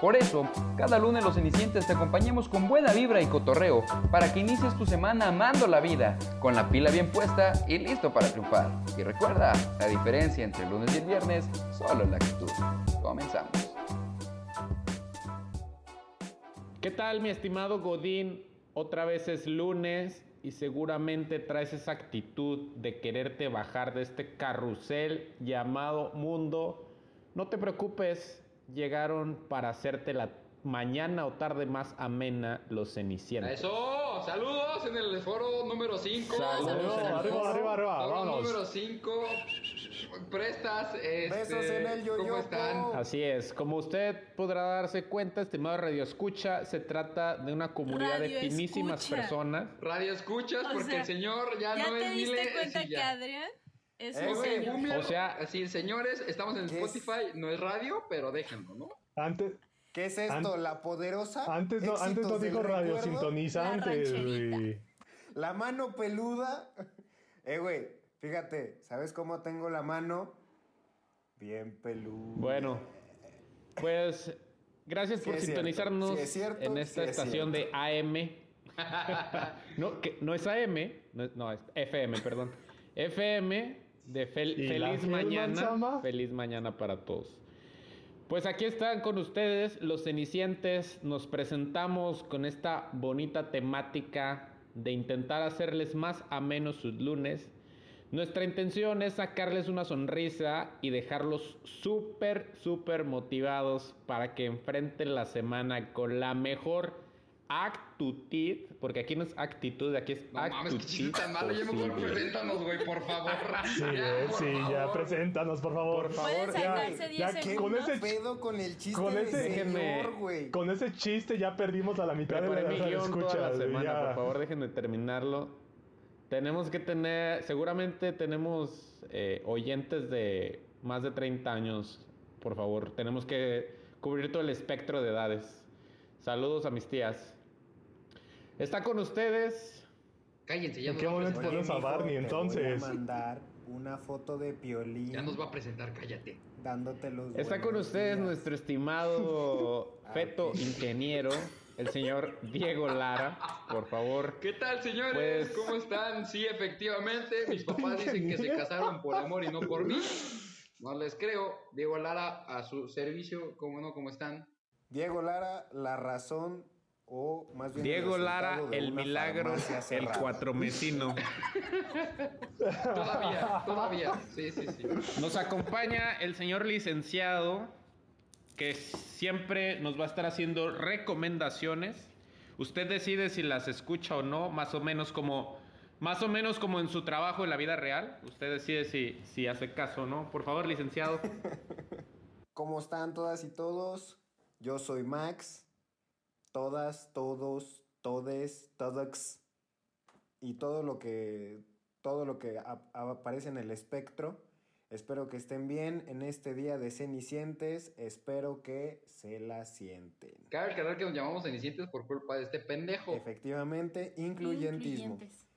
Por eso, cada lunes los cenicientes te acompañamos con buena vibra y cotorreo para que inicies tu semana amando la vida, con la pila bien puesta y listo para triunfar. Y recuerda, la diferencia entre el lunes y el viernes solo es la actitud. Comenzamos. ¿Qué tal mi estimado Godín? Otra vez es lunes y seguramente traes esa actitud de quererte bajar de este carrusel llamado mundo. No te preocupes, llegaron para hacerte la mañana o tarde más amena los cenicientos. Eso, saludos en el foro número 5. Saludos en el arriba, foro. arriba, arriba, Foro vámonos. número 5. Prestas, este, Besos en el ¿cómo yoyopo. están? Así es, como usted podrá darse cuenta, estimado Radio Escucha, se trata de una comunidad de finísimas Escucha. personas. Radio escuchas O porque sea, el señor ya, ¿Ya no te es diste Mile, cuenta que. Adrián es Eh, un güey, señor? Boomer, O sea- así, señores, estamos en. Spotify, no es radio, pero déjenlo, ¿no? Antes, ¿Qué es esto? An- ¿La poderosa? antes no, antes no dijo radio recuerdo. sintonizantes, güey. La mano peluda. Eh, güey, fíjate, ¿sabes cómo tengo la mano? Bien peluda. Bueno, pues gracias Sí por sintonizarnos sí es cierto, en esta sí es estación cierto. de AM. no, que no es AM, no, es FM, perdón. FM de fel- ¿Y la feliz mañana. Feliz mañana para todos. Pues aquí están con ustedes los cenicientes. Nos presentamos con esta bonita temática de intentar hacerles más amenos sus lunes. Nuestra intención es sacarles una sonrisa y dejarlos súper, súper motivados para que enfrenten la semana con la mejor actitud, porque aquí no es actitud, aquí es No mames, que chiste actitud tan malo, ya mejor preséntanos, güey, por favor. Sí, Ya, eh, por sí, ya, favor. preséntanos, por favor. Por favor, ya, saltarse 10 ya que con ese, pedo con el chiste con ese- déjenme- señor, güey. con ese chiste ya perdimos a la mitad de la mi guion escucha. toda la semana, por favor, déjenme terminarlo. Tenemos que tener, seguramente tenemos eh, oyentes de más de 30 años, por favor. Tenemos que cubrir todo el espectro de edades. Saludos a mis tías. Está con ustedes. Cállense, ya ¿En nos, qué va momento a Barney, entonces? Voy a mandar una foto de Piolín ya nos va a presentar, cállate. dándote los Está con ustedes días. nuestro estimado feto ingeniero, el señor Diego Lara. Por favor. ¿Qué tal, señores? Pues- ¿Cómo están? Sí, efectivamente, mis papás dicen que se casaron por amor y no por mí. No les creo. Diego Lara, a su servicio, ¿cómo no? ¿Cómo están? Diego Lara, la razón o más bien Diego el Lara, el milagro, el cerrada. cuatromesino. Todavía, todavía. Sí, sí, sí. Nos acompaña el señor licenciado, que siempre nos va a estar haciendo recomendaciones. Usted decide si las escucha o no, más o menos como, más o menos como en su trabajo en la vida real. Usted decide si, si hace caso o no. Por favor, licenciado. ¿Cómo están todas y todos? Yo soy Max. Todas, todos, todes, todox. Y todo lo que todo lo que ap- aparece en el espectro. Espero que estén bien en este día de Cenicientes. Espero que se la sienten. Cabe aclarar que nos llamamos Cenicientes por culpa de este pendejo. Efectivamente, incluyentismo. Incluyentes.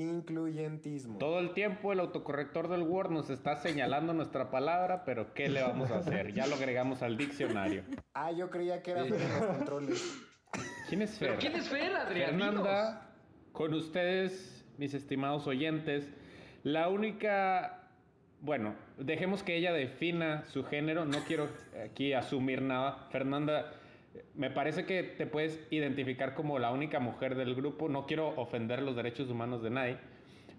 Incluyentismo. Todo el tiempo el autocorrector del Word nos está señalando nuestra palabra, pero ¿qué le vamos a hacer? Ya lo agregamos al diccionario. Ah, yo creía que era Sí. Fer en los controles. ¿Quién es Fer? ¿Pero quién es Fer, Adrián? Fernanda, con ustedes, mis estimados oyentes, la única, bueno, dejemos que ella defina su género, no quiero aquí asumir nada. Fernanda, me parece que te puedes identificar como la única mujer del grupo, no quiero ofender los derechos humanos de nadie,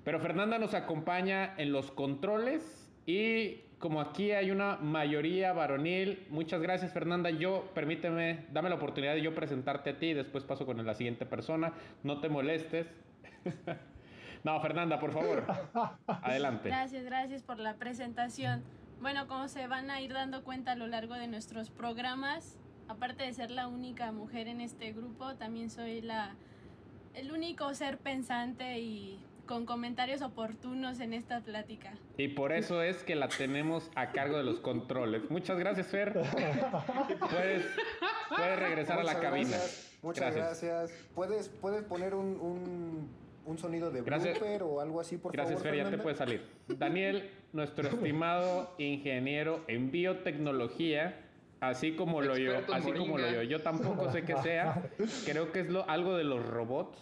pero Fernanda nos acompaña en los controles y como aquí hay una mayoría varonil, muchas gracias Fernanda. Yo, permíteme, dame la oportunidad de yo presentarte a ti después paso con la siguiente persona. No te molestes. no, Fernanda, por favor. Adelante. Gracias, gracias por la presentación. Bueno, como se van a ir dando cuenta a lo largo de nuestros programas, aparte de ser la única mujer en este grupo, también soy la el único ser pensante y con comentarios oportunos en esta plática. Y por eso es que la tenemos a cargo de los controles. Muchas gracias, Fer. Puedes, puedes regresar a la Muchas cabina. gracias, Muchas gracias. ¿Puedes, ¿Puedes poner un, un, un sonido de Gracias. blooper o algo así, por Gracias, favor? Fer, ya te puedes salir. Daniel, nuestro estimado ingeniero en biotecnología, así como lo yo, así como lo yo, yo tampoco sé qué sea. Creo que es lo, algo de los robots.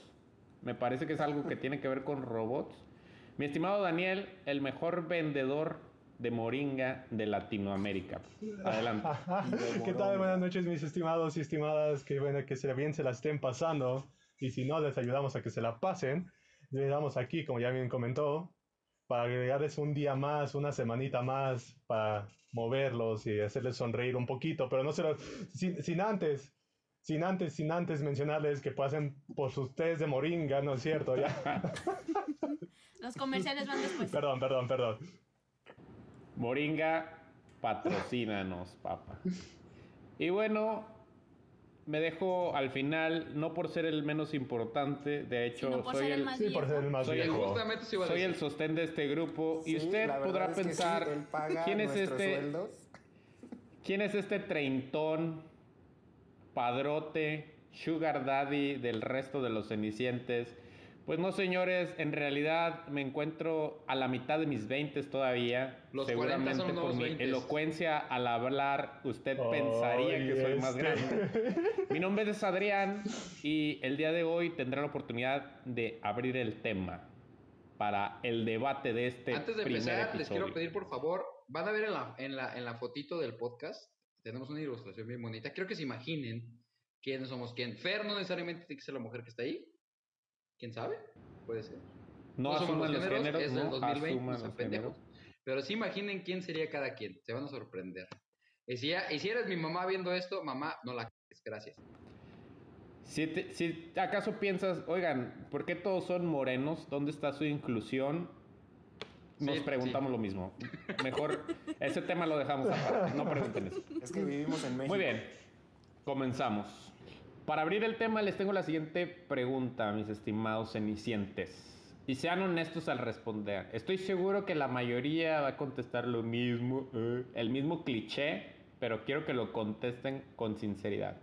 Me parece que es algo que tiene que ver con robots. Mi estimado Daniel, el mejor vendedor de moringa de Latinoamérica. Adelante. ¿Qué tal? Buenas noches, mis estimados y estimadas. Que bueno que se bien se la estén pasando. Y si no, les ayudamos a que se la pasen. Les damos aquí, como ya bien comentó, para agregarles un día más, una semanita más, para moverlos y hacerles sonreír un poquito. Pero no se lo, sin, sin antes, sin antes, sin antes mencionarles que pasen por sus de moringa, ¿no es cierto? Ya. Los comerciales van después. perdón, perdón, perdón. Moringa, patrocínanos, papá. Y bueno, me dejo al final, no por ser el menos importante, de hecho, soy el el, más Sí, por ser el más Soy el- viejo. Soy el sostén de este grupo. y usted podrá es que sí, pensar, ¿quién es este? sueldos. ¿Quién es este treintón, padrote, sugar daddy del resto de los cenicientes? Pues no, señores, en realidad me encuentro a la mitad de mis 20 todavía. Los 40 Seguramente son los por mi 20. elocuencia al hablar, usted pensaría que soy más grande. este. Mi nombre es Adrián y el día de hoy tendré la oportunidad de abrir el tema para el debate de este Antes de primer empezar, les quiero episodio. pedir por favor, van a ver en la, en la, en la fotito del podcast, tenemos una ilustración bien bonita. Quiero que se imaginen quiénes somos quién. Fer no necesariamente tiene que ser la mujer que está ahí. ¿Quién sabe? Puede ser. No somos asuman los géneros, es no 2020, asuman no sean los pendejos. géneros. Pero sí imaginen quién sería cada quien. Se van a sorprender. Y si, ya- y si eres mi mamá viendo esto, mamá, no la. Gracias. Si, te- si acaso piensas, oigan, ¿por qué todos son morenos? ¿Dónde está su inclusión? Nos Sí, preguntamos sí. lo mismo. Mejor ese tema lo dejamos aparte. No pregunten eso. Es que vivimos en México. Muy bien, comenzamos. Para abrir el tema les tengo la siguiente pregunta, mis estimados cenicientes. Y sean honestos al responder. Estoy seguro que la mayoría va a contestar lo mismo, eh, el mismo cliché, pero quiero que lo contesten con sinceridad.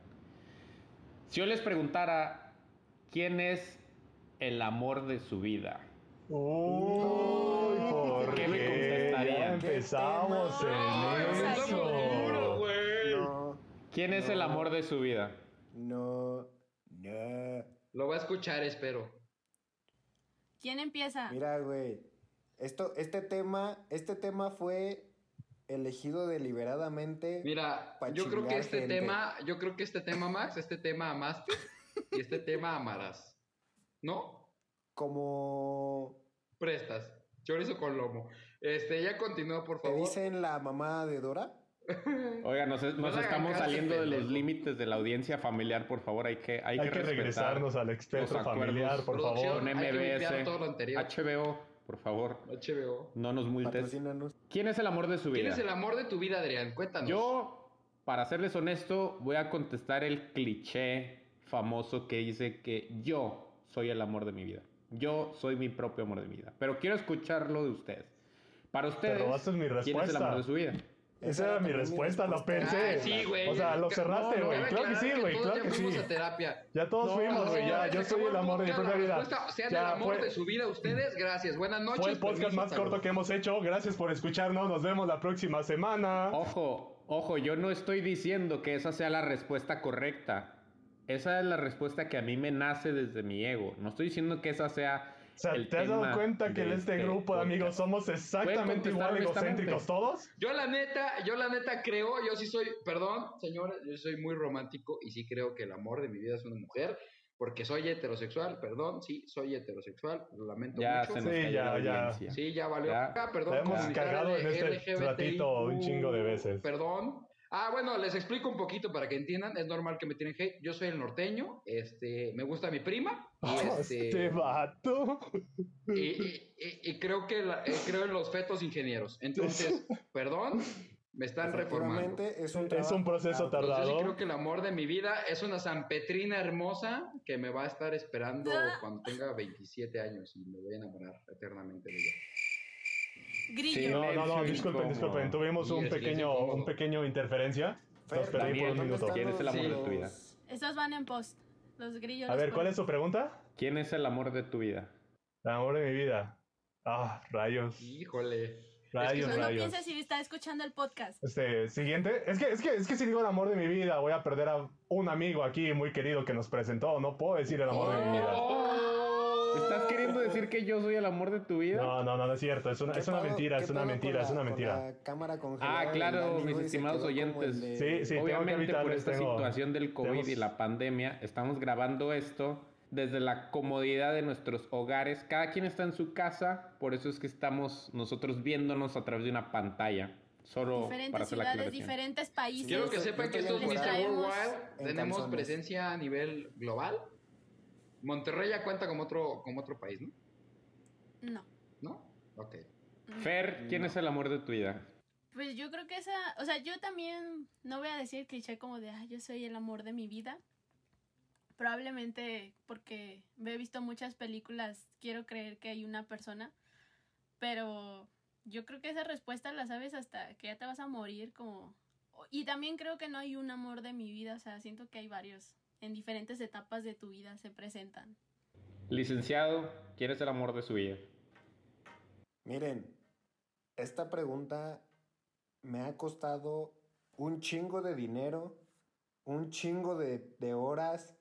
Si yo les preguntara, ¿quién es el amor de su vida? ¿por ¿Qué me qué? contestarían? Ya empezamos en eso. No, ¿Quién es el amor de su vida? No, no. Lo voy a escuchar, espero. ¿Quién empieza? Mira, güey. Esto, este tema, este tema fue elegido deliberadamente. Mira, yo creo que este gente. tema, yo creo que este tema, Max, este tema amaste y este tema amarás. ¿No? Como Prestas. Chorizo con lomo. Este, ya continúa, por te favor. dicen la mamá de Dora. Oiga, nos, No estamos caso, saliendo de los límites de la audiencia familiar, por favor, hay que, hay Hay que, regresarnos al experto familiar, por favor. con Hay que limpiar MBS, todo lo anterior. HBO, por favor, HBO. no nos multes. ¿Quién es el amor de su ¿Quién vida? es el amor de tu vida, Adrián? Cuéntanos. Yo, para serles honesto, voy a contestar el cliché famoso que dice que yo soy el amor de mi vida. Yo soy mi propio amor de mi vida. Pero quiero escucharlo de ustedes. Para ustedes, ¿quién es el amor de su vida? Esa era mi respuesta, lo pensé. Ay, sí, güey. O sea, lo cerraste, no, güey. claro que sí, güey. Claro ya que sí. fuimos a terapia. Ya todos No, fuimos, güey. No, Ya, yo soy el amor de mi propia la vida. respuesta, Sean Ya, el amor fue- de su vida ustedes. Gracias. Buenas noches. Fue el podcast permiso, más salud. corto que hemos hecho. Gracias por escucharnos. Nos vemos la próxima semana. Ojo, ojo, yo no estoy diciendo que esa sea la respuesta correcta. Esa es la respuesta que a mí me nace desde mi ego. No estoy diciendo que esa sea. O sea, ¿te has dado cuenta que en este este grupo de amigos somos exactamente igual egocéntricos todos? Yo la neta, yo la neta creo, yo sí soy, perdón, señores, yo soy muy romántico y sí creo que el amor de mi vida es una mujer, porque soy heterosexual, perdón, sí, soy heterosexual, lo lamento Ya mucho. se nos Sí, ya, ya. Sí, ya valió. Ya. Ah, perdón. La hemos cagado de en este ratito un chingo de veces. Perdón. Ah, bueno, les explico un poquito para que entiendan. Es normal que me tiren hate. Yo soy el norteño. Este, me gusta mi prima. Y, este, Este vato. y, y- y- y creo que la- eh, creo en los fetos ingenieros. Entonces, perdón. Me están reformando. Es un, Es un proceso tardado. creo que el amor de mi vida es una Sanpetrina hermosa que me va a estar esperando Ah. cuando tenga 27 años y me voy a enamorar eternamente de ella. Grillo. Sí, No, no, no, disculpen, disculpen. Tuvimos un pequeño, un pequeño interferencia. Fer, Los perdí también, por un ¿dónde minuto. ¿Quién es el amor de tu vida? Estos van en post. Los grillos. A ver, ¿cuál es su pregunta? ¿Quién es el amor de tu vida? El amor de mi vida. Ah, rayos. Híjole. Rayos, No, no rayos. pienses si está escuchando el podcast. Este, siguiente. Es que, es que, es que si digo el amor de mi vida, voy a perder a un amigo aquí muy querido que nos presentó. No puedo decir el amor de mi vida. ¿Estás queriendo decir que yo soy el amor de tu vida? No, no, no, no es cierto. Es una, ¿Qué es una mentira, es una mentira, es la- una con mentira. la cámara congelada Ah, claro, mis estimados oyentes. de- Sí, sí, tengo que Obviamente por esta tengo- situación del COVID tenemos- y la pandemia, estamos grabando esto desde la comodidad de nuestros hogares. Cada quien está en su casa, por eso es que estamos nosotros viéndonos a través de una pantalla. Solo para Diferentes hacer la ciudades, aclaración. diferentes países. Quiero que sepan que estoy esto es Les Mr. Worldwide. en Tenemos presencia a nivel global. Monterrey ya cuenta como otro, como otro país, ¿no? No. ¿No? Ok. Fer, ¿quién es el amor de tu vida? Pues yo creo que esa, o sea, yo también no voy a decir cliché como de, ah, yo soy el amor de mi vida. Probablemente porque he visto muchas películas, quiero creer que hay una persona, pero yo creo que esa respuesta la sabes hasta que ya te vas a morir como... Y también creo que no hay un amor de mi vida, o sea, siento que hay varios en diferentes etapas de tu vida se presentan. Licenciado, ¿quién es el amor de su vida? Miren, esta pregunta me ha costado un chingo de dinero, un chingo de, de horas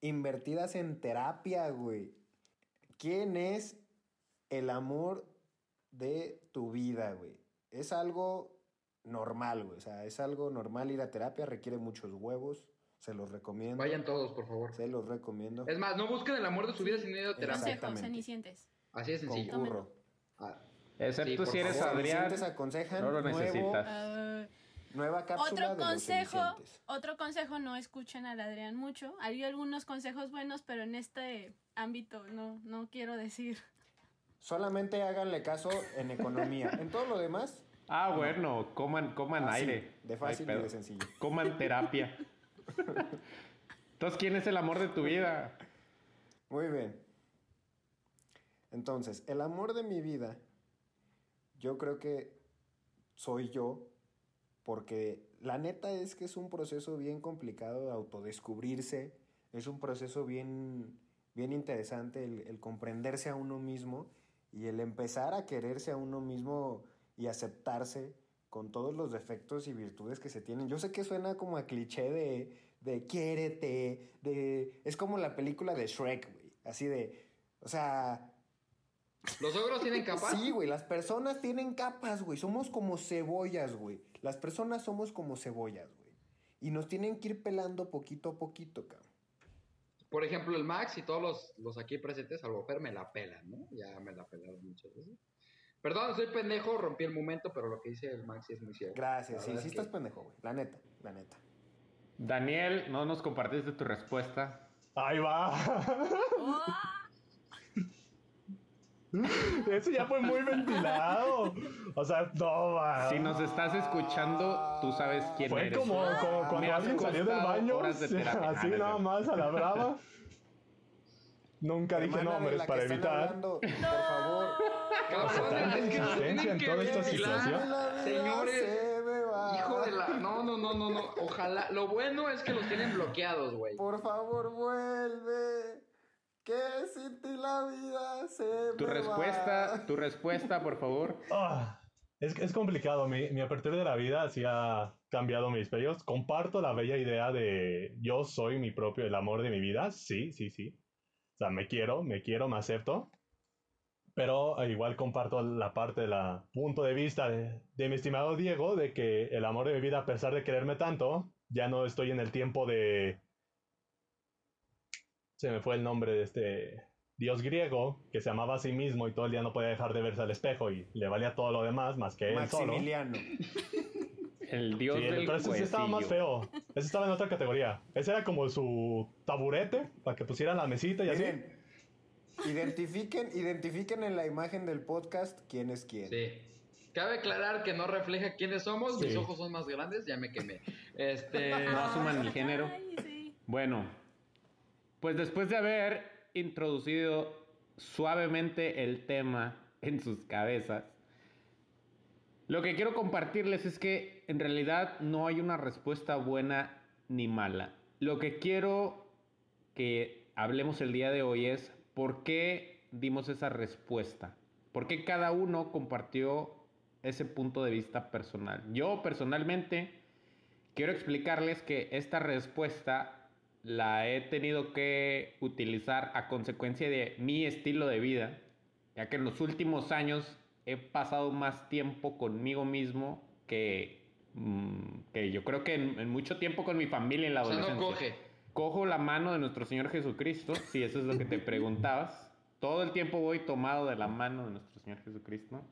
invertidas en terapia, güey. ¿Quién es el amor de tu vida, güey? Es algo normal, güey. O sea, es algo normal ir a terapia, requiere muchos huevos. Se los recomiendo. Vayan todos, por favor. Se los recomiendo. Es más, no busquen el amor de su vida sin ir a terapia. Consejos, cenicientes. Así de sencillo. Concurro. Ah, Excepto Sí, si eres favor. Adrián, aconsejan no lo necesitas. Ah, nueva cápsula Otro de los consejo, cenicientes. otro consejo, no escuchen al Adrián mucho. Hay algunos consejos buenos, pero en este ámbito no, no quiero decir. Solamente háganle caso en economía. En todo lo demás, Ah, bueno, coman, coman así, aire. de fácil y pedo. de sencillo. Coman terapia. Entonces, ¿quién es el amor de tu vida? Muy bien. Entonces, el amor de mi vida, yo creo que soy yo, porque la neta es que es un proceso bien complicado de autodescubrirse, es un proceso bien, bien interesante el, el comprenderse a uno mismo y el empezar a quererse a uno mismo y aceptarse con todos los defectos y virtudes que se tienen. Yo sé que suena como a cliché de, de quiérete, de... Es como la película de Shrek, güey. Así de... O sea, ¿Los ogros tienen capas? Sí, güey, las personas tienen capas, güey. Somos como cebollas, güey. Las personas somos como cebollas, güey. Y nos tienen que ir pelando poquito a poquito, cabrón. Por ejemplo, el Max y todos los, los aquí presentes, salvo Fer, me la pelan, ¿no? Ya me la pelaron muchas veces. Perdón, soy pendejo, rompí el momento, pero lo que dice el Max sí es muy cierto. Gracias, sí, sí es que- estás pendejo, güey. La neta, la neta. Daniel, no nos compartiste tu respuesta. Ahí va. Ese ya fue muy ventilado. O sea, no va. Si nos estás escuchando, tú sabes quién Fue eres. como, como Me cuando alguien salió del baño, de así Ah, nada más a la brava. Nunca dije nombres para evitar. hablando, por favor. Cabrón, es que insistencia tienen en que toda esta situación. Señores, se me va. Hijo de la. No, no, no, no, no. Ojalá. Lo bueno es que los tienen bloqueados, güey. Por favor, vuelve. Que sin ti la vida se Tu me respuesta, va. tu respuesta, por favor. Ah, es, es complicado. Mi, mi apertura de la vida sí ha cambiado mis pellos. Comparto la bella idea de yo soy mi propio, el amor de mi vida. Sí, sí, sí. O sea, me quiero, me quiero, me acepto. Pero igual comparto la parte de la punto de vista de, mi estimado Diego de que el amor de mi vida, a pesar de quererme tanto, ya no estoy en el tiempo de... Se me fue el nombre de este dios griego que se amaba a sí mismo y todo el día no podía dejar de verse al espejo y le valía todo lo demás más que él solo. El dios Sí, del pero ese sí estaba más feo. Ese estaba en otra categoría. Ese era como su taburete para que pusieran la mesita y así. Identifiquen, identifiquen en la imagen del podcast quién es quién. Sí. Cabe aclarar que no refleja quiénes somos, mis ojos son más grandes, ya me quemé. Este, No asuman el género. Ay, sí. Bueno, pues después de haber introducido suavemente el tema en sus cabezas, lo que quiero compartirles es que en realidad no hay una respuesta buena ni mala. Lo que quiero que hablemos el día de hoy es por qué dimos esa respuesta. ¿Por qué cada uno compartió ese punto de vista personal? Yo personalmente quiero explicarles que esta respuesta la he tenido que utilizar a consecuencia de mi estilo de vida, ya que en los últimos años he pasado más tiempo conmigo mismo que, mm, que yo creo que en, en mucho tiempo con mi familia en la o sea, adolescencia. no coge. Cojo la mano de nuestro Señor Jesucristo, si eso es lo que te preguntabas. Todo el tiempo voy tomado de la mano de nuestro Señor Jesucristo.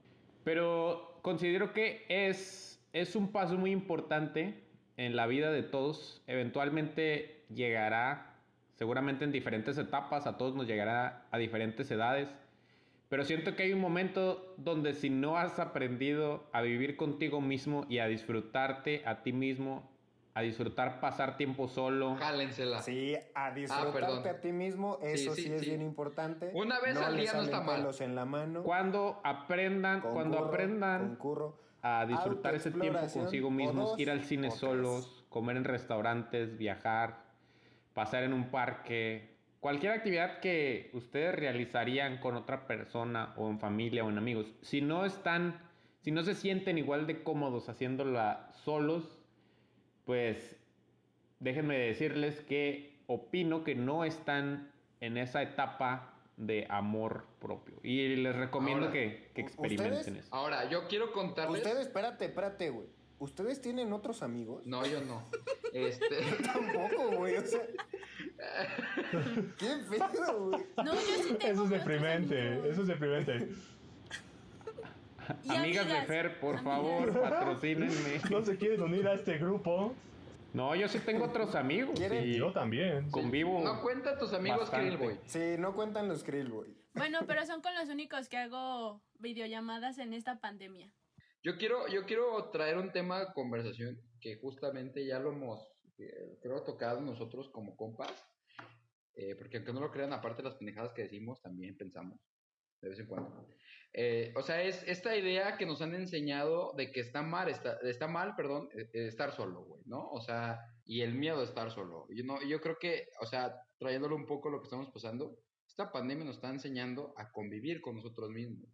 Pero considero que es, es un paso muy importante en la vida de todos. Eventualmente llegará, seguramente en diferentes etapas, a todos nos llegará a diferentes edades. Pero siento que hay un momento donde si no has aprendido a vivir contigo mismo y a disfrutarte a ti mismo, a disfrutar pasar tiempo solo, Jálensela. Sí, a Ah, disfrutarte a ti mismo, eso Sí, sí, sí, es sí. bien importante. Una vez al día no está mal. en la mano. cuando aprendan, cuando aprendan concurro. a disfrutar ese tiempo consigo mismos, dos, ir al cine solos, comer en restaurantes, viajar, pasar en un parque, cualquier actividad que ustedes realizarían con otra persona o en familia o en amigos, si no están, si no se sienten igual de cómodos haciéndola solos, pues déjenme decirles que opino que no están en esa etapa de amor propio y les recomiendo Ahora, que, que ¿u- experimenten ustedes? eso. Ahora, yo quiero contarles. Ustedes, espérate, espérate, güey. ¿Ustedes tienen otros amigos? No, yo no. Este. Tampoco, güey. O sea. ¿Qué pedo, güey? No, yo sí tengo Eso es deprimente, eso es deprimente. Y Amigas de Fer, por amigas. favor, patrocínenme. ¿No se quieren unir a este grupo? No, yo sí tengo otros amigos ¿Quieren? y Yo también. convivo. No cuenta tus amigos. Krillboy. Sí, no cuentan los Krill, güey. Bueno, pero son con los únicos que hago videollamadas en esta pandemia. Yo quiero, yo quiero traer un tema de conversación que justamente ya lo hemos, creo, tocado nosotros como compas. Eh, porque aunque no lo crean, aparte de las pendejadas que decimos, también pensamos de vez en cuando. Eh, o sea, es esta idea que nos han enseñado de que está mal, está, está mal, perdón, eh, eh, estar solo, güey, ¿no? O sea, y el miedo a estar solo. Yo, no, yo creo que, o sea, trayéndolo un poco lo que estamos pasando, esta pandemia nos está enseñando a convivir con nosotros mismos.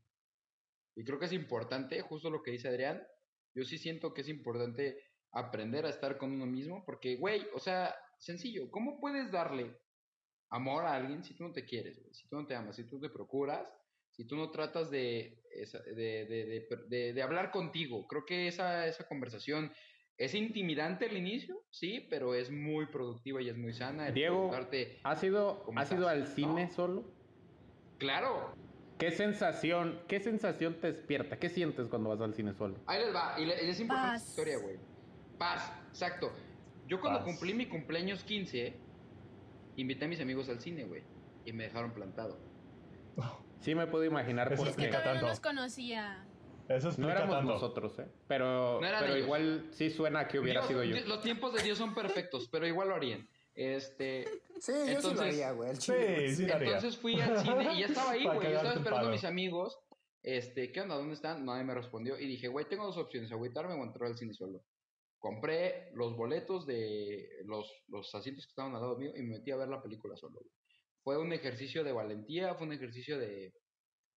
Y creo que es importante, justo lo que dice Adrián, yo sí siento que es importante aprender a estar con uno mismo, porque, güey, o sea, sencillo, ¿cómo puedes darle amor a alguien si tú no te quieres, güey? Si tú no te amas, si tú te procuras, si tú no tratas de, de, de, de, de- de hablar contigo. Creo que esa, esa conversación es intimidante al inicio, sí, pero es muy productiva y es muy sana. Diego, ¿has ido, ¿Cómo has ido estás? al cine No. solo? claro, ¿Qué sensación, qué sensación te despierta? ¿Qué sientes cuando vas al cine solo? Ahí les va, y es importante Paz. historia, güey. Paz, exacto. Yo cuando Paz. cumplí mi cumpleaños 15, invité a mis amigos al cine, güey. Y me dejaron plantado. Sí me puedo imaginar Eso por Es que qué. no tanto. los conocía. Eso No éramos tanto. nosotros, ¿eh? Pero, No pero ellos. igual sí suena que hubiera Dios- sido yo. Los tiempos de Dios son perfectos, pero igual lo harían. Este, Sí, yo sí Entonces- lo haría, güey. Sí, sí entonces fui al cine y ya estaba ahí, güey. Yo estaba esperando a mis amigos. Este, ¿qué onda? ¿Dónde están? Nadie me respondió. Y dije, güey, tengo dos opciones, agüitarme o entrar al cine solo. Compré los boletos de los, los asientos que estaban al lado mío y me metí a ver la película solo. güey. Fue un ejercicio de valentía, fue un ejercicio de,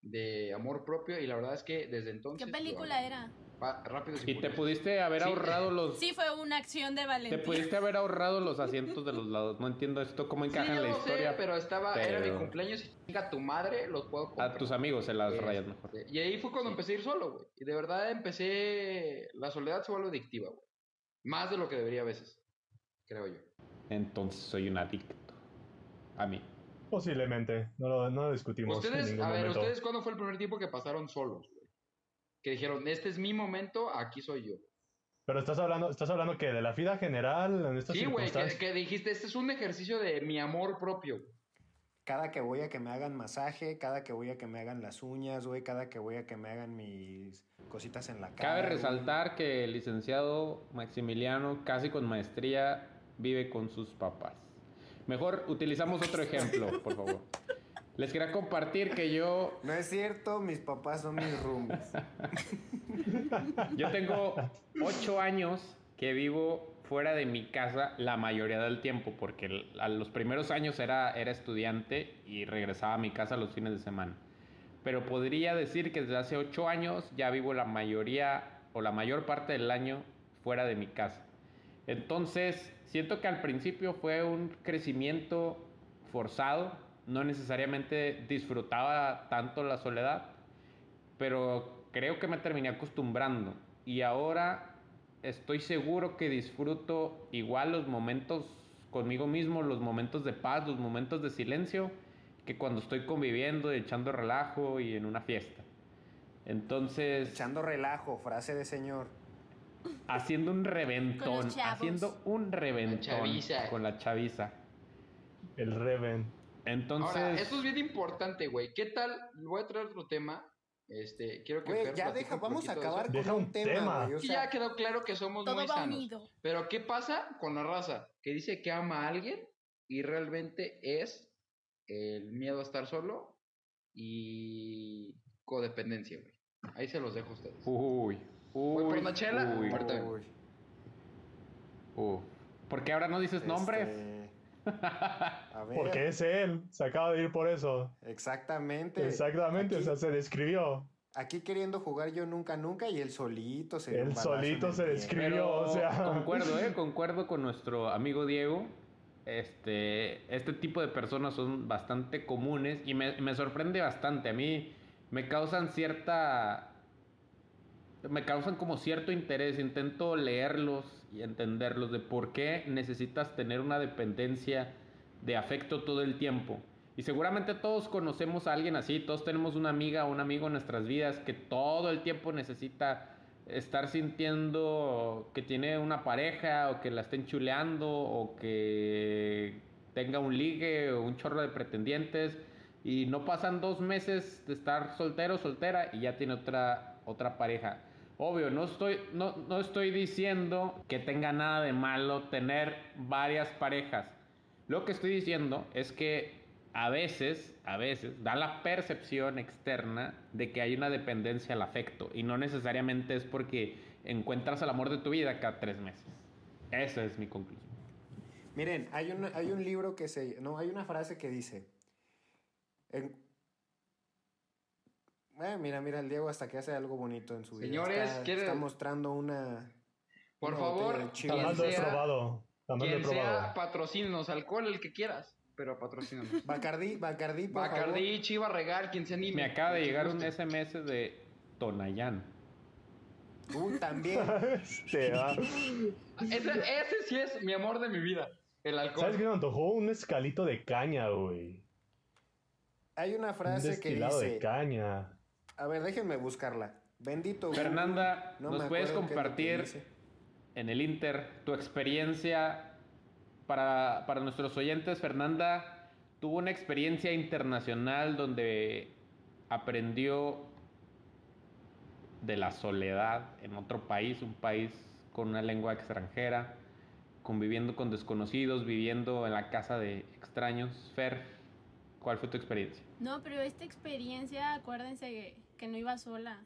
de amor propio y la verdad es que desde entonces... ¿Qué película hago. era? Pa- Rápidos y, Y te pudiste haber Sí. ahorrado los... Sí, fue una acción de Te valentía. pudiste haber ahorrado los asientos de los lados. No entiendo esto, cómo Sí, encaja yo en la lo historia. sé, pero estaba, era mi pero- cumpleaños y chinga tu madre, los puedo comprar. A tus amigos se las Este, rayas mejor. Y ahí fue cuando empecé a ir solo, güey. Y de verdad empecé. La soledad se vuelve adictiva, güey. Más de lo que debería a veces. Creo yo. Entonces soy un adicto. A mí. Posiblemente, no lo, no lo discutimos en Ustedes, ningún a ver, momento. ¿ustedes cuándo fue el primer tiempo que pasaron solos, güey? Que dijeron, este es mi momento, aquí soy yo. Pero estás hablando, estás hablando que de la vida general en estas Sí, güey, que, que dijiste, este es un ejercicio de mi amor propio. Cada que voy a que me hagan masaje, cada que voy a que me hagan las uñas, güey, cada que voy a que me hagan mis cositas en la cara. Cabe güey. resaltar que el licenciado Maximiliano, casi con maestría, vive con sus papás. Mejor utilizamos otro ejemplo, por favor. Les quería compartir que yo, No es cierto, mis papás son mis roomies. yo tengo ocho años que vivo fuera de mi casa la mayoría del tiempo, porque a los primeros años era, era estudiante y regresaba a mi casa los fines de semana. Pero podría decir que desde hace ocho años ya vivo la mayoría o la mayor parte del año fuera de mi casa. Entonces, siento que al principio fue un crecimiento forzado, no necesariamente disfrutaba tanto la soledad, pero creo que me terminé acostumbrando y ahora estoy seguro que disfruto igual los momentos conmigo mismo, los momentos de paz, los momentos de silencio, que cuando estoy conviviendo, y echando relajo y en una fiesta. Entonces, Echando relajo, frase de señor. haciendo un reventón, Con los chavos. haciendo un reventón chaviza. con la chaviza. El Reven. Entonces, Ahora, esto es bien importante, güey. ¿Qué tal? Voy a traer otro tema. Este, quiero que Güey, Fer ya deja, vamos a acabar con Deja un tema, tema. güey. O Sí, sea, ya quedó claro que somos Todo muy sanos. unido. Pero ¿qué pasa con la raza? Que dice que ama a alguien y realmente es el miedo a estar solo y codependencia, güey. Ahí se los dejo a ustedes. uy, uy, por una chela? uy, uy, uy. ¿Por qué ahora no dices nombres? A ver. Porque es él. Se acaba de ir por eso. Exactamente. Exactamente. Aquí, O sea, se describió. aquí queriendo jugar yo nunca, nunca y él solito se Él solito se describió. Pero o sea. concuerdo, ¿eh? Concuerdo con nuestro amigo Diego. Este, este tipo de personas son bastante comunes y me, me sorprende bastante. A mí me causan cierta... Me causan como cierto interés. Intento leerlos y entenderlos de por qué necesitas tener una dependencia de afecto todo el tiempo. Y seguramente todos conocemos a alguien así, todos tenemos una amiga o un amigo en nuestras vidas que todo el tiempo necesita estar sintiendo que tiene una pareja o que la estén chuleando o que tenga un ligue o un chorro de pretendientes y no pasan dos meses de estar soltero soltera y ya tiene otra, otra pareja. Obvio, no estoy, no, no estoy diciendo que tenga nada de malo tener varias parejas. Lo que estoy diciendo es que a veces, a veces, da la percepción externa de que hay una dependencia al afecto y no necesariamente es porque encuentras al amor de tu vida cada tres meses. Esa es mi conclusión. Miren, hay un, hay un libro que se... No, hay una frase que dice... Eh, mira, mira, el Diego hasta que hace algo bonito en su vida. Señores, está, ¿quiere- está mostrando una... Por una favor, quien Jamás lo he sea- Quien sea, probado. patrocínenos. Alcohol, el que quieras. Pero patrocínenos. Bacardí, Bacardí, por Bacardí, Chiva Regal, quien se anime. Me acaba de llegar un. SMS de Tonayán. favor. Uy, también. Te va. Ese, ese sí es mi amor de mi vida. El alcohol. ¿Sabes qué me antojó? Un escalito de caña, güey. Hay una Un frase que destilado de dice... caña. A ver, déjenme buscarla. Bendito. Fernanda, No ¿nos me puedes compartir en el Inter tu experiencia para, para nuestros oyentes? Fernanda tuvo una experiencia internacional donde aprendió de la soledad en otro país, un país con una lengua extranjera, conviviendo con desconocidos, viviendo en la casa de extraños. Fer, ¿cuál fue tu experiencia? No, pero esta experiencia, acuérdense que, que no iba sola.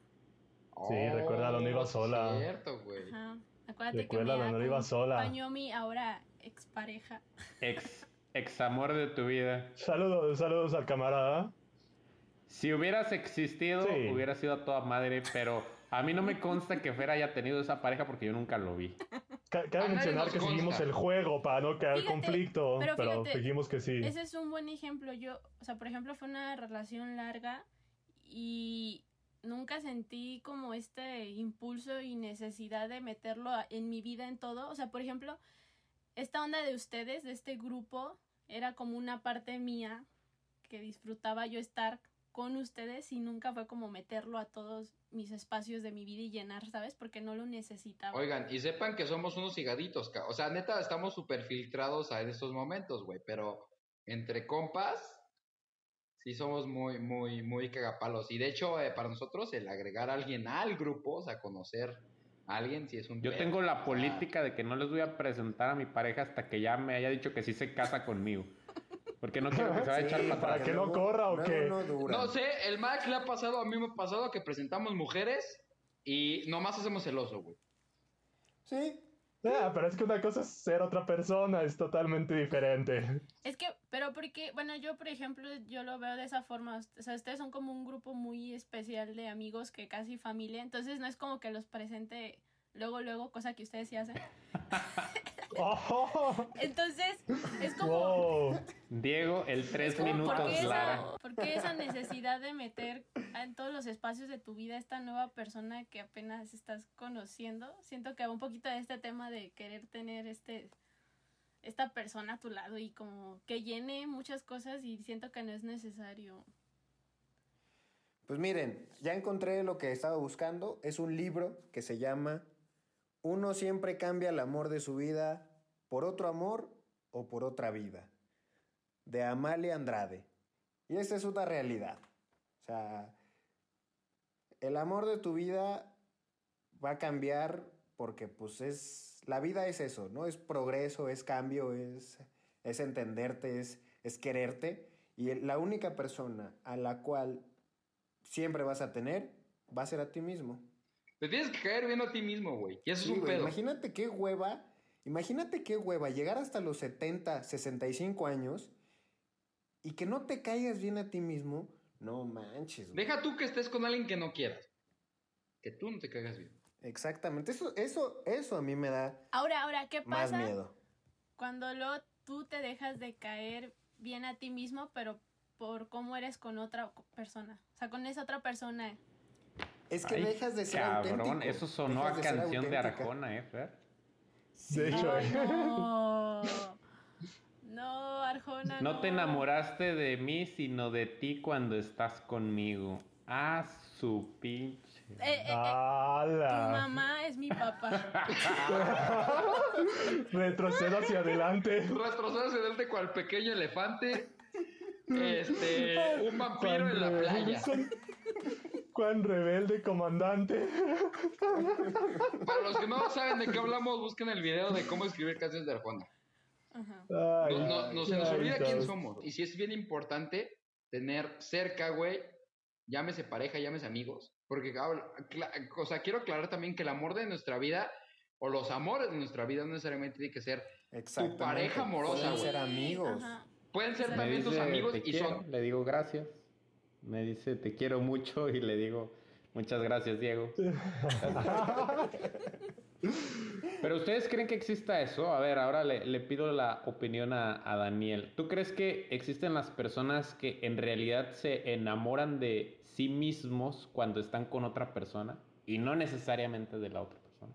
Sí, recuérdalo, no iba Oh, sola. Cierto, güey. Ajá. Acuérdate Recuérdalo, que no me iba sola. acompañó mi ahora expareja. Ex, ex amor de tu vida. Saludos, saludos al camarada. Si hubieras existido, Sí. hubiera sido a toda madre, pero a mí no me consta que Fer haya tenido esa pareja porque yo nunca lo vi. Cabe mencionar que consta. seguimos el juego para no crear Fíjate, conflicto, pero pero, fíjate, dijimos que sí. Ese es un buen ejemplo. Yo, o sea, por ejemplo, fue una relación larga y nunca sentí como este impulso y necesidad de meterlo en mi vida en todo. O sea, por ejemplo, esta onda de ustedes, de este grupo, era como una parte mía que disfrutaba yo estar con ustedes y nunca fue como meterlo a todos mis espacios de mi vida y llenar, ¿sabes? Porque no lo necesitaba. Oigan, y sepan que somos unos higaditos, o sea, neta, estamos súper filtrados en estos momentos, güey, pero entre compas, Sí, somos muy, muy, muy cagapalos. Y de hecho, eh, para nosotros, el agregar a alguien al grupo, o sea, conocer a alguien, sí es un. Yo pedo. tengo O la sea, política de que no les voy a presentar a mi pareja hasta que ya me haya dicho que sí se casa conmigo. Porque no quiero que se vaya a echar Sí, para ¿Para atrás. que no corra o qué? No. No sé, el Max le ha pasado, a mí me ha pasado que presentamos mujeres y nomás hacemos el oso, güey. Sí, Ah, pero es que una cosa es ser otra persona, es totalmente diferente. Es que, pero porque, bueno, yo por ejemplo, yo lo veo de esa forma, o sea, ustedes son como un grupo muy especial de amigos que casi familia, entonces no es como que los presente luego, luego, cosa que ustedes sí hacen. Oh, Entonces, es como... wow. Diego, el tres como, ¿por minutos, qué Lara. esa, por qué esa necesidad de meter en todos los espacios de tu vida esta nueva persona que apenas estás conociendo? Siento que va un poquito de este tema de querer tener este esta persona a tu lado y como que llene muchas cosas y siento que no es necesario. Pues miren, ya encontré lo que estaba buscando. Es un libro que se llama Uno siempre cambia el amor de su vida por otro amor o por otra vida. De Amalia Andrade. Y esta es una realidad. O sea, el amor de tu vida va a cambiar porque pues es... La vida es eso, ¿no? Es progreso, es cambio, es, es entenderte, es, es quererte. Y la única persona a la cual siempre vas a tener va a ser a ti mismo. Te tienes que caer bien a ti mismo, güey. Y eso Sí, es un güey, pedo. Imagínate qué hueva, imagínate qué hueva llegar hasta los 70, 65 años y que no te caigas bien a ti mismo. No manches, güey. Deja tú que estés con alguien que no quieras. Que tú no te cagas bien. Exactamente. Eso, eso, eso a mí me da Ahora, ahora, ¿qué más pasa miedo. cuando luego tú te dejas de caer bien a ti mismo, pero por cómo eres con otra persona? O sea, con esa otra persona. Es que Ay, dejas de ser cabrón, auténtico. eso sonó Dejas a de canción de. Arjona, ¿eh, Fer? De hecho, eh. no. No, Arjona. No te enamoraste de mí, sino de ti cuando estás conmigo. Ah, su pinche. Eh, eh, eh, tu mamá es mi papá. Retrocedo hacia adelante. Retrocedes en el cual pequeño elefante. Este. Un vampiro en la playa. rebelde- Cuán rebelde, comandante. Para los que no saben de qué hablamos, busquen el video de cómo escribir canciones de Arjona. Ajá. Ay, No, no, no se nos ay, olvida quién somos. Y sí es bien importante tener cerca, güey, llámese pareja, llámese amigos. Porque, o sea, quiero aclarar también que el amor de nuestra vida, o los amores de nuestra vida, no necesariamente tiene que ser. Exactamente. pareja amorosa, Pueden güey. ser amigos. Ajá. Pueden ser Me también tus dice, amigos te y quiero, son. le digo gracias. Me dice, te quiero mucho y le digo, muchas gracias, Diego. Pero ustedes creen que exista eso? A ver, ahora le, le pido la opinión a, a Daniel. ¿Tú crees que existen las personas que en realidad se enamoran de sí mismos cuando están con otra persona y no necesariamente de la otra persona?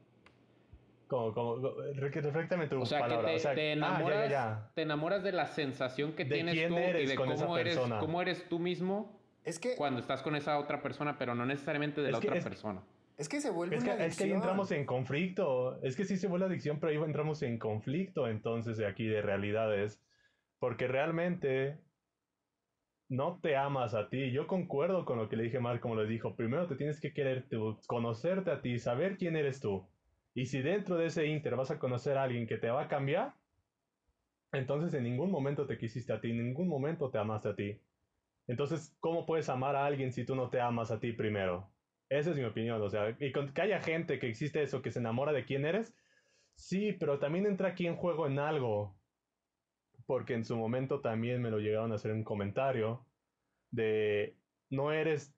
Como, como, re- refráctame tu O sea, palabra. que te, o sea, te ah, enamoras, ya, ya, ya. te enamoras de la sensación que De tienes quién tú y de cómo eres, cómo eres tú mismo Es que, cuando estás con esa otra persona, pero no necesariamente de la que otra es- persona. Es que se vuelve Es que, una es que ahí entramos en conflicto. Es que sí se vuelve adicción, pero ahí entramos en conflicto entonces de aquí de realidades. Porque realmente no te amas a ti. Yo concuerdo con lo que le dije Mark, como les dijo. Primero te tienes que querer tú, conocerte a ti, saber quién eres tú. Y si dentro de ese inter vas a conocer a alguien que te va a cambiar, entonces en ningún momento te quisiste a ti, en ningún momento te amaste a ti. Entonces, ¿cómo puedes amar a alguien si tú no te amas a ti primero? Esa es mi opinión, o sea, y que haya gente que existe eso, que se enamora de quién eres, sí, pero también entra aquí en juego en algo, porque en su momento también me lo llegaron a hacer un comentario de no eres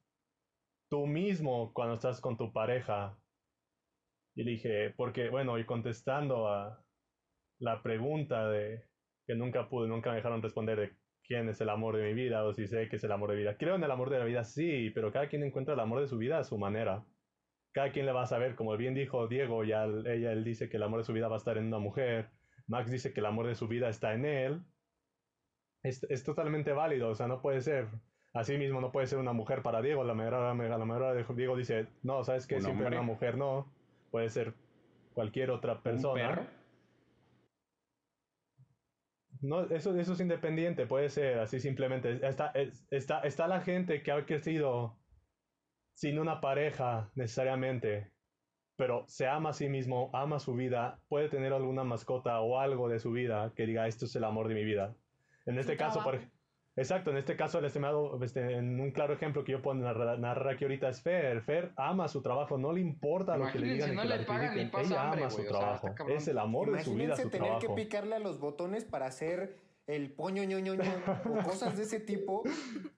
tú mismo cuando estás con tu pareja. Y dije, porque, bueno, y contestando a la pregunta de que nunca pude, nunca me dejaron responder de quién es el amor de mi vida o si sé que es el amor de mi vida. Creo en el amor de la vida, sí, pero cada quien encuentra el amor de su vida a su manera. Cada quien le va a saber, como bien dijo Diego, ya ella él dice que el amor de su vida va a estar en una mujer. Max dice que el amor de su vida está en él. Es, es totalmente válido, o sea, no puede ser. Así mismo no puede ser una mujer para Diego. La mejor, a la mejor Diego dice, no, sabes que Un siempre hombre. una mujer no. Puede ser cualquier otra persona. ¿Un perro? No, eso, eso es independiente, puede ser así simplemente. Está, es- está, está la gente que ha crecido sin una pareja necesariamente, pero se ama a sí mismo, ama su vida, puede tener alguna mascota o algo de su vida que diga, esto es el amor de mi vida. En este caso, por Exacto, en este caso el estimado, este, en un claro ejemplo que yo puedo narrar, narrar aquí ahorita es Fer. Fer ama su trabajo, no le importa lo que le digan no que le pagan ni pasa Ella hambre, ama su güey, o sea, trabajo, es el amor de su vida, Imagínense su tener trabajo. que picarle a los botones para hacer el poño ño, ño, ño, o cosas de ese tipo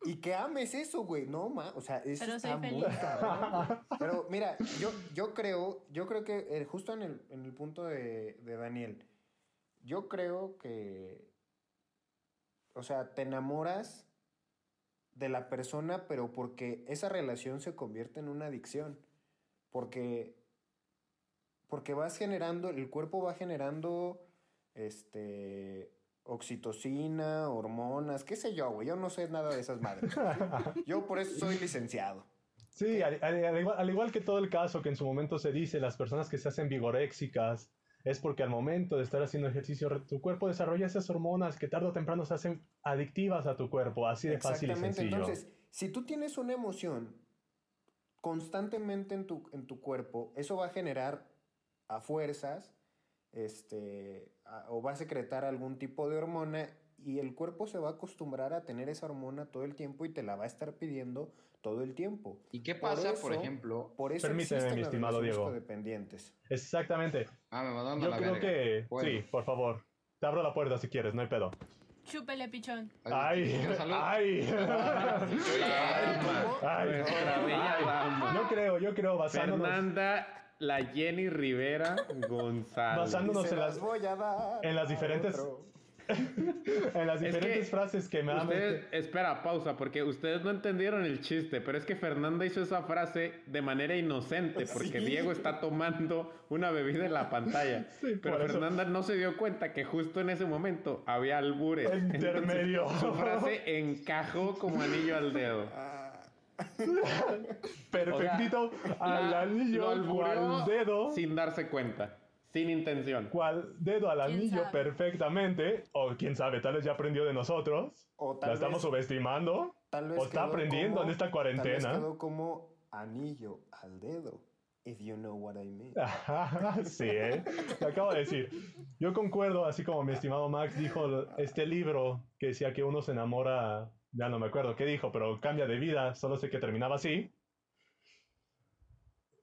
y que ames eso, güey. No, ma, o sea, eso Pero está muy feliz. cabrón. Pero mira, yo, yo creo, yo creo que eh, justo en el, en el punto de, de Daniel, yo creo que, o sea, te enamoras de la persona, pero porque esa relación se convierte en una adicción. Porque, porque vas generando, el cuerpo va generando, este, oxitocina, hormonas, qué sé yo, güey. Yo no sé nada de esas madres. Yo por eso soy licenciado. Sí, al, al- al igual, al igual que todo el caso que en su momento se dice, las personas que se hacen vigoréxicas es porque al momento de estar haciendo ejercicio, tu cuerpo desarrolla esas hormonas que tarde o temprano se hacen adictivas a tu cuerpo, así de fácil y Exactamente. sencillo. Entonces, si tú tienes una emoción constantemente en tu, en tu cuerpo, eso va a generar a fuerzas, este, a- o va a secretar algún tipo de hormona y el cuerpo se va a acostumbrar a tener esa hormona todo el tiempo y te la va a estar pidiendo todo el tiempo. ¿Y qué pasa, por eso- ejemplo? Por eso Permíteme, mi estimado Diego. codependientes. Exactamente. Ah, me mandaron a Yo la creo verga. que... Bueno. Sí, por favor. Te abro la puerta si quieres, no hay pedo. Chúpele, pichón. ¡Ay! ¡Ay! ¡Ay! Yo creo, yo creo, basándonos... Fernanda, la Jenny Rivera González. Basándonos en las- voy a dar en las a diferentes- otro. En las Es diferentes que frases que me. Ustedes, espera, pausa, porque ustedes no entendieron el chiste, pero es que Fernanda hizo esa frase de manera inocente, porque Sí. Diego está tomando una bebida en la pantalla. Sí, pero eso. Fernanda no se dio cuenta que justo en ese momento había albures. Intermedio. Entonces, su frase encajó como anillo al dedo. Perfectito al La- anillo, cual dedo, Sin darse cuenta, sin intención. cual dedo al ¿Quién anillo sabe? perfectamente, o quién sabe, tal vez ya aprendió de nosotros, o tal la estamos vez- subestimando, Tal vez o está aprendiendo como- en esta Tal vez cuarentena. quedó como anillo al dedo. If you know what I mean. sí, ¿eh? Lo acabo de decir. Yo concuerdo, así como mi estimado Max dijo este libro que decía que uno se enamora, ya no me acuerdo qué dijo, pero cambia de vida, solo sé que terminaba así.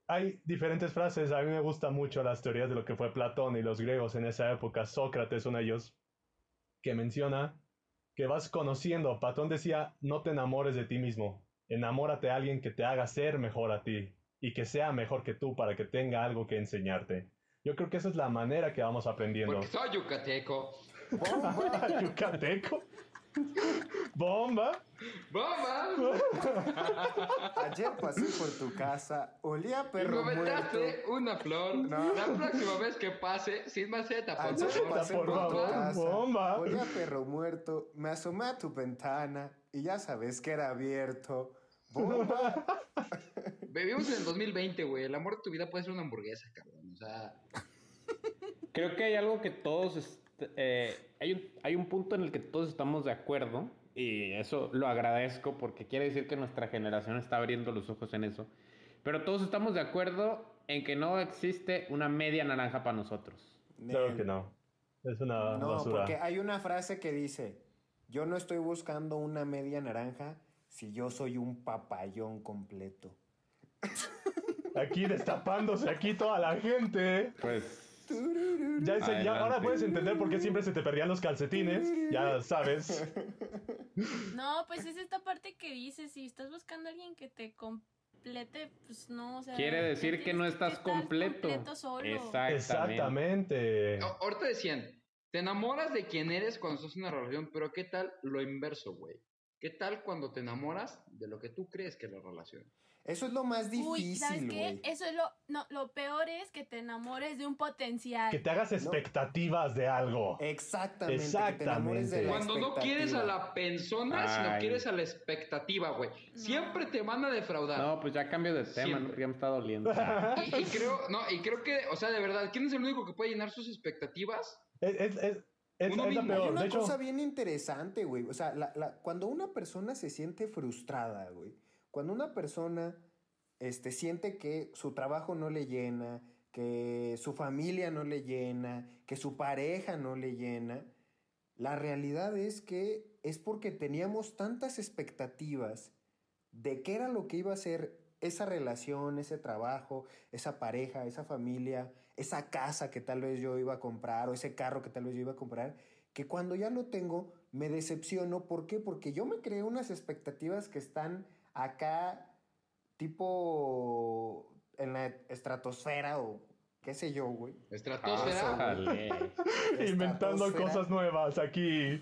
Hay diferentes frases, a mí me gustan mucho las teorías de lo que fue Platón y los griegos en esa época, Sócrates, uno de ellos, que menciona que vas conociendo, Platón decía, no te enamores de ti mismo, enamórate a alguien que te haga ser mejor a ti y que sea mejor que tú para que tenga algo que enseñarte. Yo creo que esa es la manera que vamos aprendiendo. Porque soy yucateco. Yucateco. Bomba. ¡Bomba! Ayer pasé por tu casa, olía a Y perro me muerto. una flor. No. La próxima vez que pase, sin maceta, por Ayer favor. pasé por por, tu favor, casa, bomba. olía a perro muerto, me asomé a tu ventana y ya sabes que era abierto. ¡Bomba! Vivimos en el 2020, güey. El amor de tu vida puede ser una hamburguesa, cabrón. O sea, Creo que hay algo que todos, eh, hay, un, hay un punto en el que todos estamos de acuerdo y eso lo agradezco porque quiere decir que nuestra generación está abriendo los ojos en eso. Pero todos estamos de acuerdo en que no existe una media naranja para nosotros. Claro que no. Es una No, basura. porque hay una frase que dice, yo no estoy buscando una media naranja si yo soy un papayón completo. Aquí destapándose aquí toda la gente. Pues Ya, ese- ya ahora puedes entender por qué siempre se te perdían los calcetines. Ya sabes. No, pues es esta parte que dices, si estás buscando a alguien que te complete, pues no, o sea... quiere decir que no estás completo. completo solo. Exactamente. Exactamente. a- ahorita decían, te enamoras de quién eres cuando estás en una relación, pero ¿qué tal lo inverso, güey? ¿Qué tal cuando te enamoras de lo que tú crees que es la relación? Eso es lo más Uy, ¿sabes difícil, qué? Eso es lo... No, lo peor es que te enamores de un potencial. Que te hagas expectativas de algo. Exactamente. Que te enamores de Exactamente. la Cuando no quieres a la persona, sino quieres a la expectativa, güey. Siempre te van a defraudar. No, pues ya cambio de tema, Siempre. ¿no? ya me está doliendo. Y, y creo, no, y creo que, o sea, de verdad, ¿quién es el único que puede llenar sus expectativas? Es, es- es- Es, Uno es la mismo. Hay peor. una De hecho, cosa bien interesante, güey. O sea, la- la- cuando una persona se siente frustrada, güey. Cuando una persona este, siente que su trabajo no le llena, que su familia no le llena, que su pareja no le llena, la realidad es que es porque teníamos tantas expectativas de qué era lo que iba a ser esa relación, ese trabajo, esa pareja, esa familia, esa casa que tal vez yo iba a comprar o ese carro que tal vez yo iba a comprar, que cuando ya lo tengo me decepciono. ¿Por qué? Porque yo me creé unas expectativas que están acá tipo en la estratosfera o qué sé yo, güey. Estratosfera. Inventando Estratosfera. cosas nuevas aquí.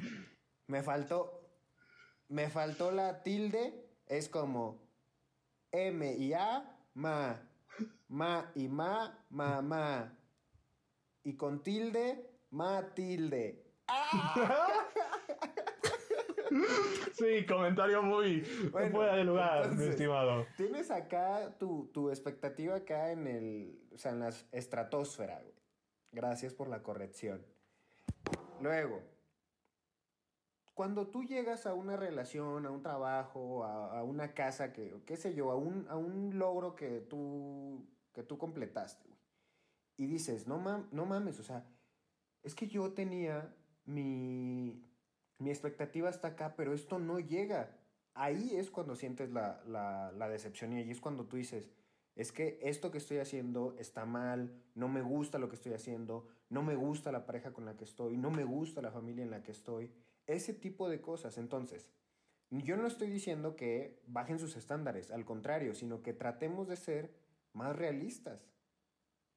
Me faltó. Me faltó la tilde. Es como M y A, ma. Ma y ma, ma, ma. Y con tilde, ma, tilde. Sí, comentario muy Bueno, fuera de lugar, mi estimado. Tienes acá tu, tu expectativa acá en el. O sea, en la estratosfera, güey. Gracias por la corrección. Luego, cuando tú llegas a una relación, a un trabajo, a, a una casa, que, qué sé yo, a un, a un logro que tú, que tú completaste, güey. Y dices, no, mam- no mames, o sea, es que yo tenía mi, mi expectativa hasta acá, pero esto no llega. Ahí es cuando sientes la, la, la decepción y ahí es cuando tú dices, es que esto que estoy haciendo está mal, no me gusta lo que estoy haciendo, no me gusta la pareja con la que estoy, no me gusta la familia en la que estoy, ese tipo de cosas. Entonces, yo no estoy diciendo que bajen sus estándares, al contrario, sino que tratemos de ser más realistas.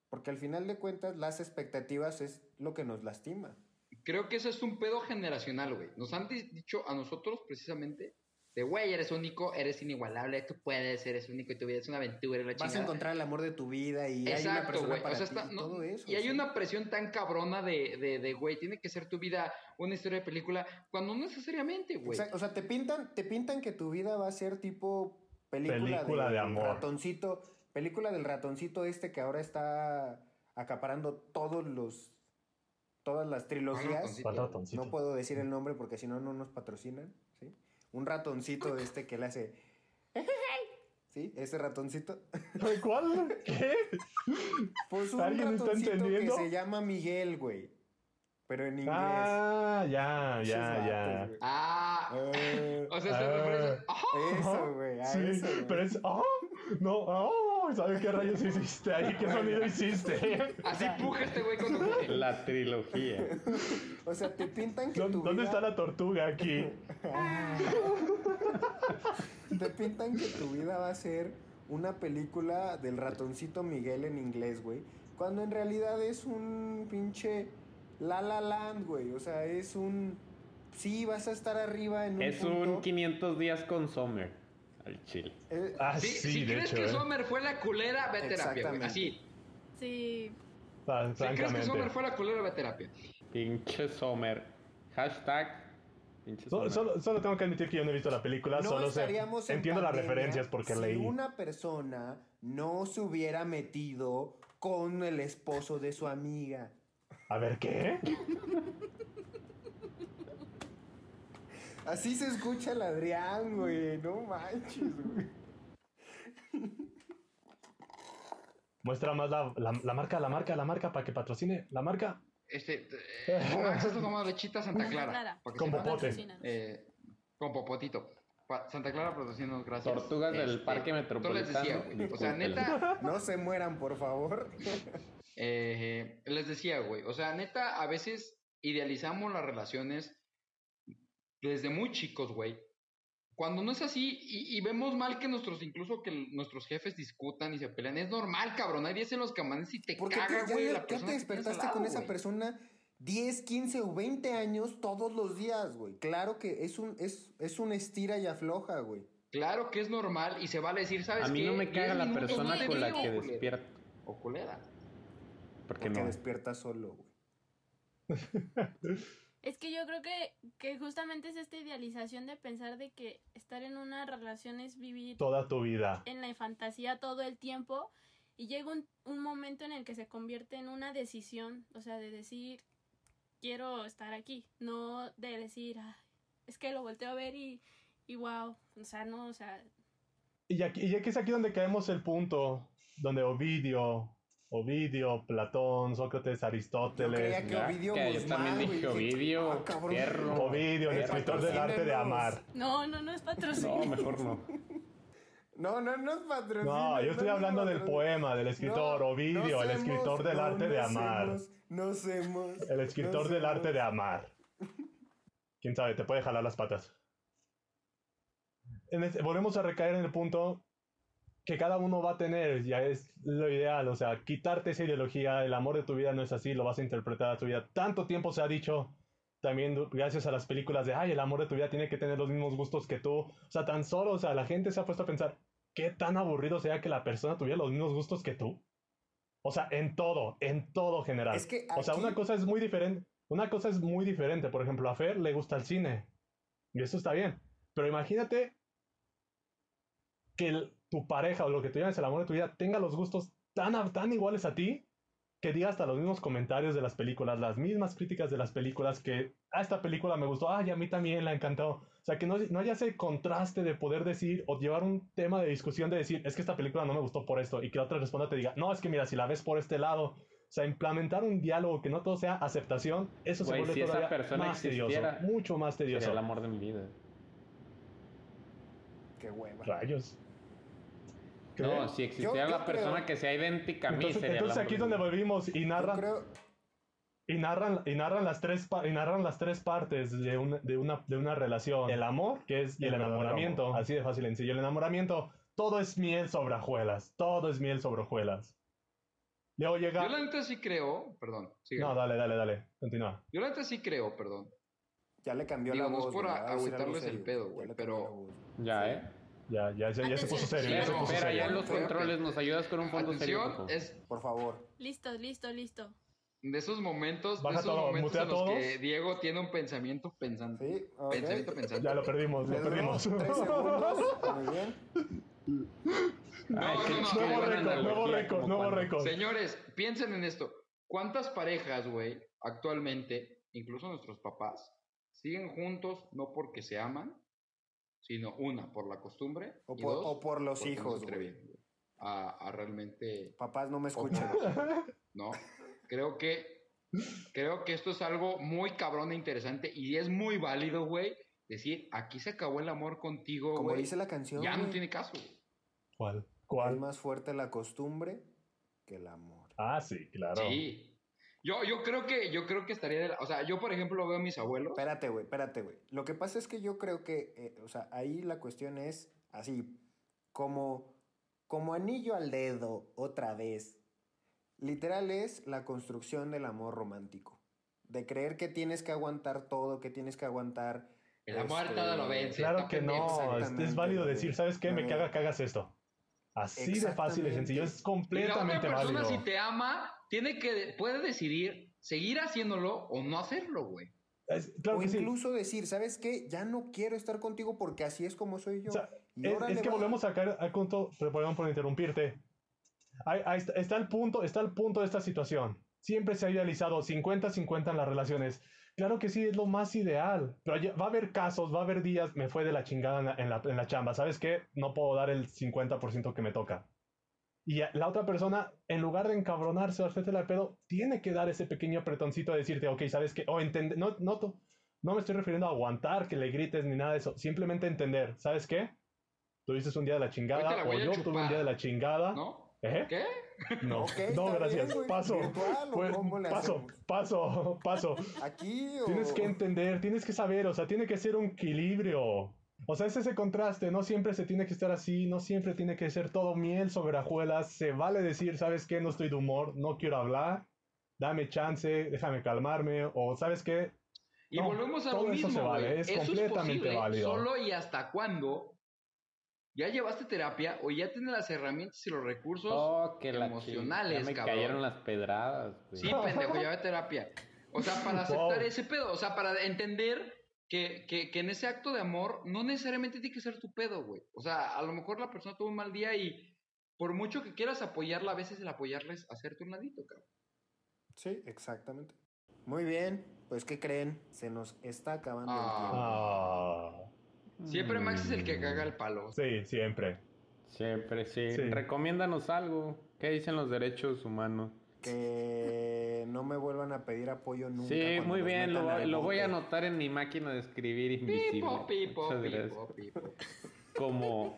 Porque al final de cuentas las expectativas es lo que nos lastima. Creo que eso es un pedo generacional, güey. Nos han di- dicho a nosotros precisamente de, güey, eres único, eres inigualable, tú puedes, eres único y tu vida es una aventura Vas a encontrar el amor de tu vida y hay una Exacto, persona güey. para O sea, ti está- y no- todo eso. y hay sí. una presión tan cabrona de, de, de, güey, tiene que ser tu vida una historia de película, cuando no necesariamente, güey. Exacto, O sea, te pintan, te pintan que tu vida va a ser tipo película, Película del de amor. ratoncito, película del ratoncito este que ahora está acaparando todos los todas las trilogías. No puedo decir el nombre porque si no no nos patrocinan. Un ratoncito este que le hace ¿Sí? Ese ratoncito. ¿Cuál? ¿Qué? Pues un ¿Alguien está ratoncito que entendiendo? se llama Miguel, güey. Pero en inglés. Ah, ya, ya, ya. güey. Ah, Eh, o sea, se Ah. refiere a- ¡Ajá! eso, güey. Sí, eso, güey. pero es. ¡Oh! No, ¿Sabes qué rayos hiciste ahí? ¿Qué sonido hiciste? Así puja este güey cuando. La trilogía. O sea, te pintan que ¿Dó- tu ¿Dónde vida... está la tortuga aquí? Te pintan que tu vida va a ser una película del ratoncito Miguel en inglés, güey. Cuando en realidad es un pinche La La Land, güey. O sea, es un... Sí, vas a estar arriba en un Es punto. un 500 días con Summer. Al chile. Eh, Ah, Sí, sí, si de crees hecho. que ¿eh? Sommer fue la culera, ve a terapia, güey. Así. Sí, Si crees que. Sommer fue la culera, ve a terapia. Pinche Summer. Hashtag. Pinche Solo, Summer. solo, solo tengo que admitir que yo no he visto la película, no solo sé. Entiendo las referencias porque si leí. una persona no se hubiera metido con el esposo de su amiga. A ver, ¿qué? Así se escucha el Adrián, güey. No manches, güey. Muestra más la, la, la marca, la marca, la marca para que patrocine. La marca. Este, eh, tomando lechita Santa Santa Clara. Con popote. Eh, con popotito. Santa Clara patrocínanos, gracias. Tortugas del Este, Parque entonces les decía, Metropolitano. güey. O sea, neta, No se mueran, por favor. eh, les decía, güey. O sea, neta, a veces idealizamos las relaciones desde muy chicos, güey. Cuando no es así y, y vemos mal que nuestros, incluso que nuestros jefes discutan y se pelean, es normal, cabrón. Hay días en los que amaneces y te Porque caga, güey, ya persona te despertaste con esa persona 10, 15 o 20 años todos los días, güey. Claro que es un, es, es un estira y afloja, güey. Claro que es normal y se vale decir, ¿sabes A mí qué? no me caga 10 la persona no con la que despierta. O culera. Porque Porque no. despiertas solo, güey. Es que yo creo que, que justamente es esta idealización de pensar de que estar en una relación es vivir Toda tu vida. en la fantasía todo el tiempo y llega un, un momento en el que se convierte en una decisión, o sea, de decir, quiero estar aquí, no de decir, "Ay, es que lo volteo a ver y, y wow, o sea, no, o sea, Y aquí, y aquí es aquí donde caemos el punto, donde Ovidio, Ovidio, Platón, Sócrates, Yo Aristóteles, creía que Ovidio que Guzmán, también dije Ovidio, ah, cabrón. Ovidio, el escritor del arte de amar. no, no, no es patrocinio. No, mejor no. No, no, no es patrocinio. No, yo estoy no, hablando del poema, del escritor No, Ovidio, no el escritor del no, arte de no amar. No. El escritor no del arte de amar. Quién sabe, te puede jalar las patas. En este- volvemos a recaer en el punto que cada uno va a tener, ya es lo ideal, o sea, quitarte esa ideología, el amor de tu vida no es así, lo vas a interpretar a tu vida. Tanto tiempo se ha dicho, también gracias a las películas de, ay, el amor de tu vida tiene que tener los mismos gustos que tú. O sea, tan solo, o sea, la gente se ha puesto a pensar, ¿qué tan aburrido sea que la persona tuviera los mismos gustos que tú? O sea, en todo, en todo general. Es que O sea, una cosa es muy diferente. Una cosa es muy diferente. Por ejemplo, a Fer le gusta el cine. Y eso está bien. Pero imagínate que el- tu pareja o lo que tú llames el amor de tu vida tenga los gustos tan, a- tan iguales a ti que diga hasta los mismos comentarios de las películas, las mismas críticas de las películas que, ah, esta película me gustó, ay, a mí también la encantó. O sea, que no, no haya ese contraste de poder decir o llevar un tema de discusión de decir, es que esta película no me gustó por esto, y que la otra responda te diga, no, es que mira, si la ves por este lado. O sea, implementar un diálogo que no todo sea aceptación, eso se Güey, vuelve si esa todavía persona más tedioso, mucho más tedioso. Sería el amor de mi vida. Qué hueva. Rayos. ¿Qué? No, si existiera Yo- yo la persona creo- que sea idéntica a mí, Entonces, sería entonces aquí es de donde volvimos y Yo narran, creo, y narran, y narran las tres y narran las tres partes de una, de una, de una relación. El amor, que es y el enamoramiento. amor. Así de fácil en sí. Y el enamoramiento, todo es miel sobre hojuelas. Todo es miel sobre hojuelas. Luego llega. Yo la neta sí creo, perdón, sigue. No, dale, dale, dale. Continúa. Yo la neta sí creo, perdón. ya le cambió Digo, la voz. por a decir algo agüitarles el pedo, ya güey, le pero-. Ya, ¿eh? Ya, ya, se- ya se puso serio. Ya se puso Espera, ya en serio. los Ok, ok. controles nos ayudas con un fondo serio. Atención, por favor? es Por favor. Listo, listo, listo. de esos momentos, Baja de esos todo, momentos mutea en los todos. que Diego tiene un pensamiento pensante. Sí, ok. Pensamiento pensante. Ya lo perdimos, lo perdimos. Muy bien. Ay, qué no, no, Nuevo récord, nuevo récord, nuevo récord. Señores, piensen en esto. ¿Cuántas parejas, güey, actualmente, incluso nuestros papás, siguen juntos no porque se aman, sino una, por la costumbre, O y por, dos, o por los porque no hijos, güey. a, a realmente Papás, no me escuchan. ¿no? Creo que creo que esto es algo muy cabrón e interesante y es muy válido, güey, decir, aquí se acabó el amor contigo, Como güey. dice la canción, Ya no tiene caso. güey. ¿Cuál? es ¿Cuál? más fuerte la costumbre que el amor. Ah, sí, claro. Sí. Yo, yo creo que yo creo que estaría de la- o sea, yo por ejemplo veo a mis abuelos. Espérate, güey, espérate, güey. Lo que pasa es que yo creo que, eh, o sea, ahí la cuestión es así, como, como anillo al dedo, otra vez. Literal es la construcción del amor romántico. De creer que tienes que aguantar todo, que tienes que aguantar. El amor este, todo lo vence. Claro que no, es, válido güey. decir, ¿sabes qué? Me caga que hagas esto. Así de fácil y sencillo, es Y la otra completamente persona válido. si te ama tiene que puede decidir seguir haciéndolo o no hacerlo, güey. Es- claro o que sí. incluso decir, ¿sabes qué? Ya no quiero estar contigo porque así es como soy yo. O sea, Y es, que volvemos a caer al punto, perdón por interrumpirte. Ahí, ahí está, está el punto, está el punto de esta situación. Siempre se ha idealizado 50-50 en las relaciones. Claro que sí, es lo más ideal. Pero va a haber casos, va a haber días, me fue de la chingada en la, en la, en la chamba. ¿Sabes qué? No puedo dar el 50% que me toca. Y a- la otra persona, en lugar de encabronarse o hacerte la pedo, tiene que dar ese pequeño apretoncito de decirte, ok, ¿sabes qué? O entender, no, no, to- no me estoy refiriendo a aguantar, que le grites ni nada de eso. Simplemente entender, ¿sabes qué? Tuviste un día de la chingada la o a yo tuve un chupar. día de la chingada. ¿No? ¿Eh? ¿Qué? No, no, gracias. bien, paso. ¿Virtual o Pues, paso, paso, paso. Aquí o... Tienes que entender, tienes que saber, o sea, tiene que ser un equilibrio. O sea, es ese contraste, no siempre se tiene que estar así, no siempre tiene que ser todo miel sobre hojuelas. Se vale decir, ¿sabes qué? No estoy de humor, no quiero hablar, dame chance, déjame calmarme, o ¿sabes qué? Y No, volvemos a todo lo eso mismo, se vale, es Eso completamente posible válido. Solo y hasta cuándo ya llevaste terapia o ya tienes las herramientas y los recursos. Oh, que emocionales, Ya me cabrón. cayeron las pedradas, güey. Sí, pendejo, lleva terapia. O sea, para aceptar Wow. ese pedo, o sea, para entender que, que, que en ese acto de amor no necesariamente tiene que ser tu pedo, güey. O sea, a lo mejor la persona tuvo un mal día y por mucho que quieras apoyarla, a veces el apoyarla es hacerte un ladito, cabrón. Sí, exactamente. Muy bien, pues ¿qué creen? Se nos está acabando Ah. el tiempo. Ah, Siempre Max es el que caga el palo. sí, siempre. Siempre, sí. Sí. Recomiéndanos algo. ¿Qué dicen los derechos humanos? Que no me vuelvan a pedir apoyo nunca. Sí, muy bien. Lo, voy a anotar en mi máquina de escribir invisible. Pipo, pipo, pipo, pipo. Como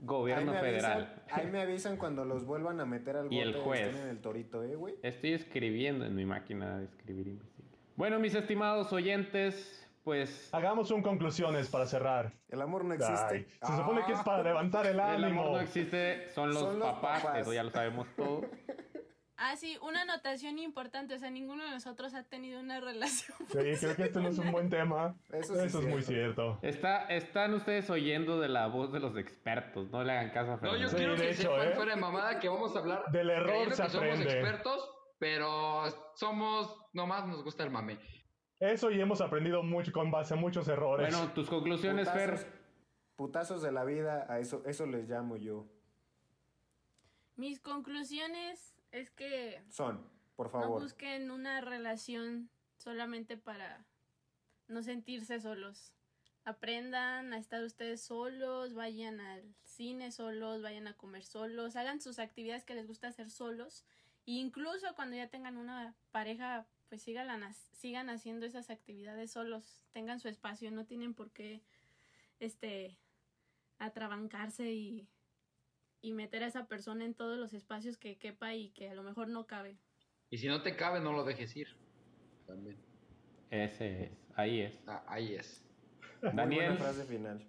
gobierno federal. avisan- ahí me avisan cuando los vuelvan a meter al bote Y el juez. estén en el torito, ¿eh, güey? Estoy escribiendo en mi máquina de escribir invisible. Bueno, mis estimados oyentes, pues Hagamos un conclusiones para cerrar. El amor no existe. Ay, se supone que es para levantar el el amor ánimo. no existe, son los, Son los papás, papás. eso ya lo sabemos todos. Ah, sí, una anotación importante, o sea, ninguno de nosotros ha tenido una relación. Sí, creo que este no es un buen tema. Eso Eso, sí es es muy cierto. cierto. Está, están ustedes oyendo de la voz de los expertos, no le hagan caso a No, Fernando. yo Sí, quiero de que hecho, sepan ¿eh? fuera de mamada que vamos a hablar Del error se que somos expertos, pero somos, nomás nos gusta el mame. Eso y hemos aprendido mucho con base a muchos errores. Bueno, tus conclusiones, Putazos, Fer. putazos de la vida, a eso, eso les llamo yo. Mis conclusiones es que Son, por no favor. busquen una relación solamente para no sentirse solos. Aprendan a estar ustedes solos, vayan al cine solos, vayan a comer solos, hagan sus actividades que les gusta hacer solos. E incluso cuando ya tengan una pareja, pues sigan, sigan haciendo esas actividades solos, tengan su espacio, no tienen por qué este atrabancarse y, y meter a esa persona en todos los espacios que quepa y que a lo mejor no cabe. Y si no te cabe, no lo dejes ir. También. Ese es, ahí es. Ah, ahí es. Muy buena Daniel, frase final.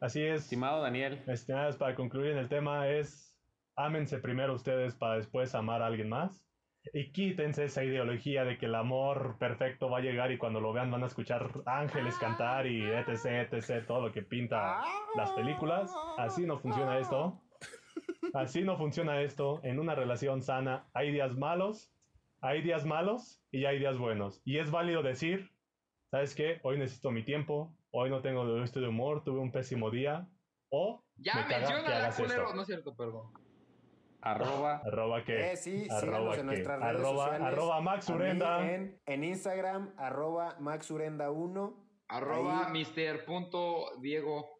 Así es. estimado Daniel. Estimadas, para concluir en el tema es, ámense primero ustedes para después amar a alguien más. Y quítense esa ideología de que el amor perfecto va a llegar y cuando lo vean van a escuchar ángeles cantar y etc, etc, todo lo que pinta las películas. Así no funciona esto. Así no funciona esto. En una relación sana hay días malos, hay días malos y hay días buenos. Y es válido decir, ¿sabes qué? Hoy necesito mi tiempo, hoy no tengo este de humor, tuve un pésimo día. O Ya me menciona la culero. esto. No es cierto, perdón. Arroba. Arroba que. Eh, sí, arroba síganos en nuestras redes arroba, sociales. arroba Max Urenda. En, en Instagram, arroba maxurenda1. Arroba Ahí. mister punto Diego.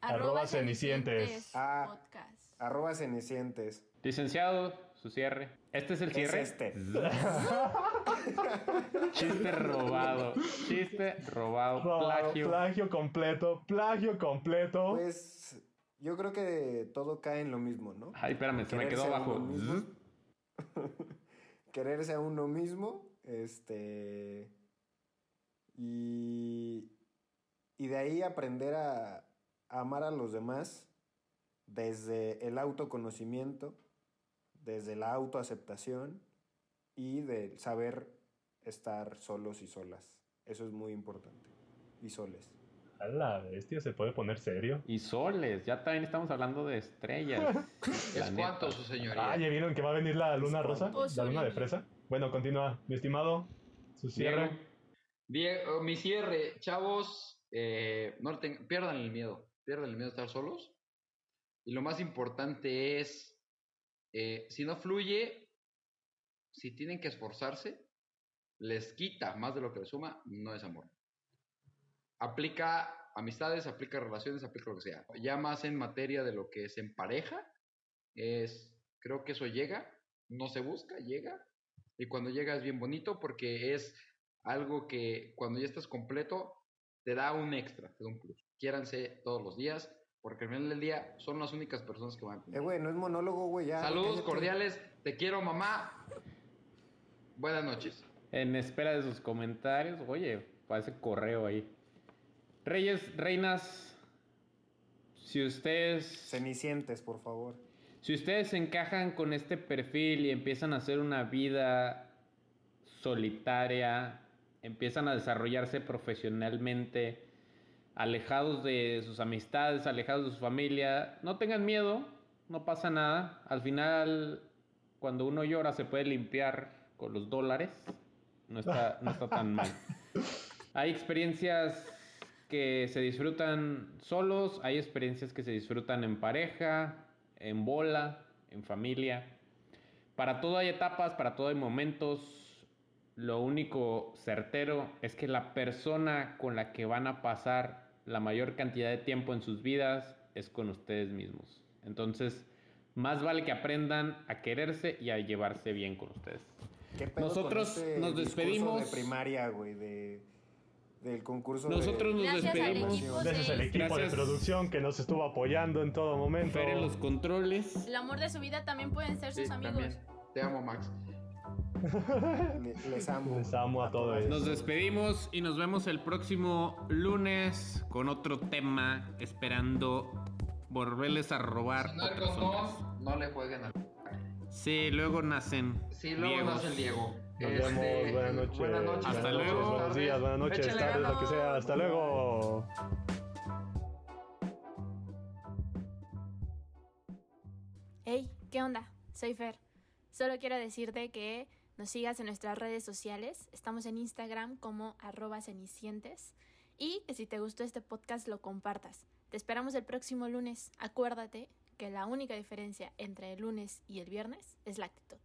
Arroba Cenicientes. Ah. Podcast. Arroba cenicientes. Licenciado, su cierre. ¿Este es el Es cierre? este. Chiste robado. Chiste robado. Robado, Plagio. plagio completo. Plagio completo. Pues yo creo que todo cae en lo mismo, ¿no? Ay, espérame, se me quedó abajo. Quererse a uno mismo. Este. Y. Y de ahí aprender a, a amar a los demás desde el autoconocimiento, desde la autoaceptación y de saber estar solos y solas. Eso es muy importante. Y soles. A la bestia se puede poner serio. Y soles, ya también estamos hablando de estrellas. Es neta. su señoría. Ah, ¿ya vieron que va a venir la luna rosa? Oh, La luna de fresa. Bueno, continúa. Mi estimado, su cierre. Diego. Diego, mi cierre, chavos, eh, no pierdan el miedo, pierdan el miedo de estar solos. Y lo más importante es, eh, si no fluye, si tienen que esforzarse, les quita más de lo que les suma, no es amor. Aplica amistades, aplica relaciones, aplica lo que sea. Ya más en materia de lo que es en pareja, es, creo que eso llega, no se busca, llega. Y cuando llega es bien bonito porque es algo que cuando ya estás completo te da un extra, te da un plus. Quiéranse todos los días, porque al final del día son las únicas personas que van a Eh, güey, no es monólogo, güey, ya. Saludos cordiales, te quiero mamá. Buenas noches. En espera de sus comentarios. Oye, parece correo ahí. Reyes, reinas, si ustedes, Cenicientes, por favor. si ustedes encajan con este perfil y empiezan a hacer una vida solitaria, empiezan a desarrollarse profesionalmente, alejados de sus amistades, alejados de su familia, no tengan miedo, no pasa nada. Al final, cuando uno llora, se puede limpiar con los dólares. No está, no está tan mal. Hay experiencias que se disfrutan solos, hay experiencias que se disfrutan en pareja, en bola, en familia. Para todo hay etapas, para todo hay momentos. lo único certero es que la persona con la que van a pasar la mayor cantidad de tiempo en sus vidas es con ustedes mismos. Entonces, más vale que aprendan a quererse y a llevarse bien con ustedes. ¿Qué pedo Nosotros con este nos despedimos. De primaria, güey, de, del concurso. de- Nosotros nos Gracias al despedimos. Gracias al equipo Gracias. de producción que nos estuvo apoyando en todo momento. Fer en los controles. El amor de su vida también pueden ser sus Sí, amigos. también. Te amo, Max. Le- les amo. Les amo a todos. Nos despedimos y nos vemos el próximo lunes con otro tema, esperando volverles a robar Si no otras condón, no le jueguen al. Sí, luego nacen. Sí, luego Diegos. nace el Diego. Nos Este, vemos, buenas noches. Buenas noches. Hasta buenas noches, luego. buenos días, buenas noches, Échale tardes, lo que sea. Hasta luego. Hey, ¿qué onda? Soy Fer. Solo quiero decirte que nos sigas en nuestras redes sociales. Estamos en Instagram como arroba cenicientes. Y que si te gustó este podcast lo compartas. Te esperamos el próximo lunes. Acuérdate que la única diferencia entre el lunes y el viernes es la actitud.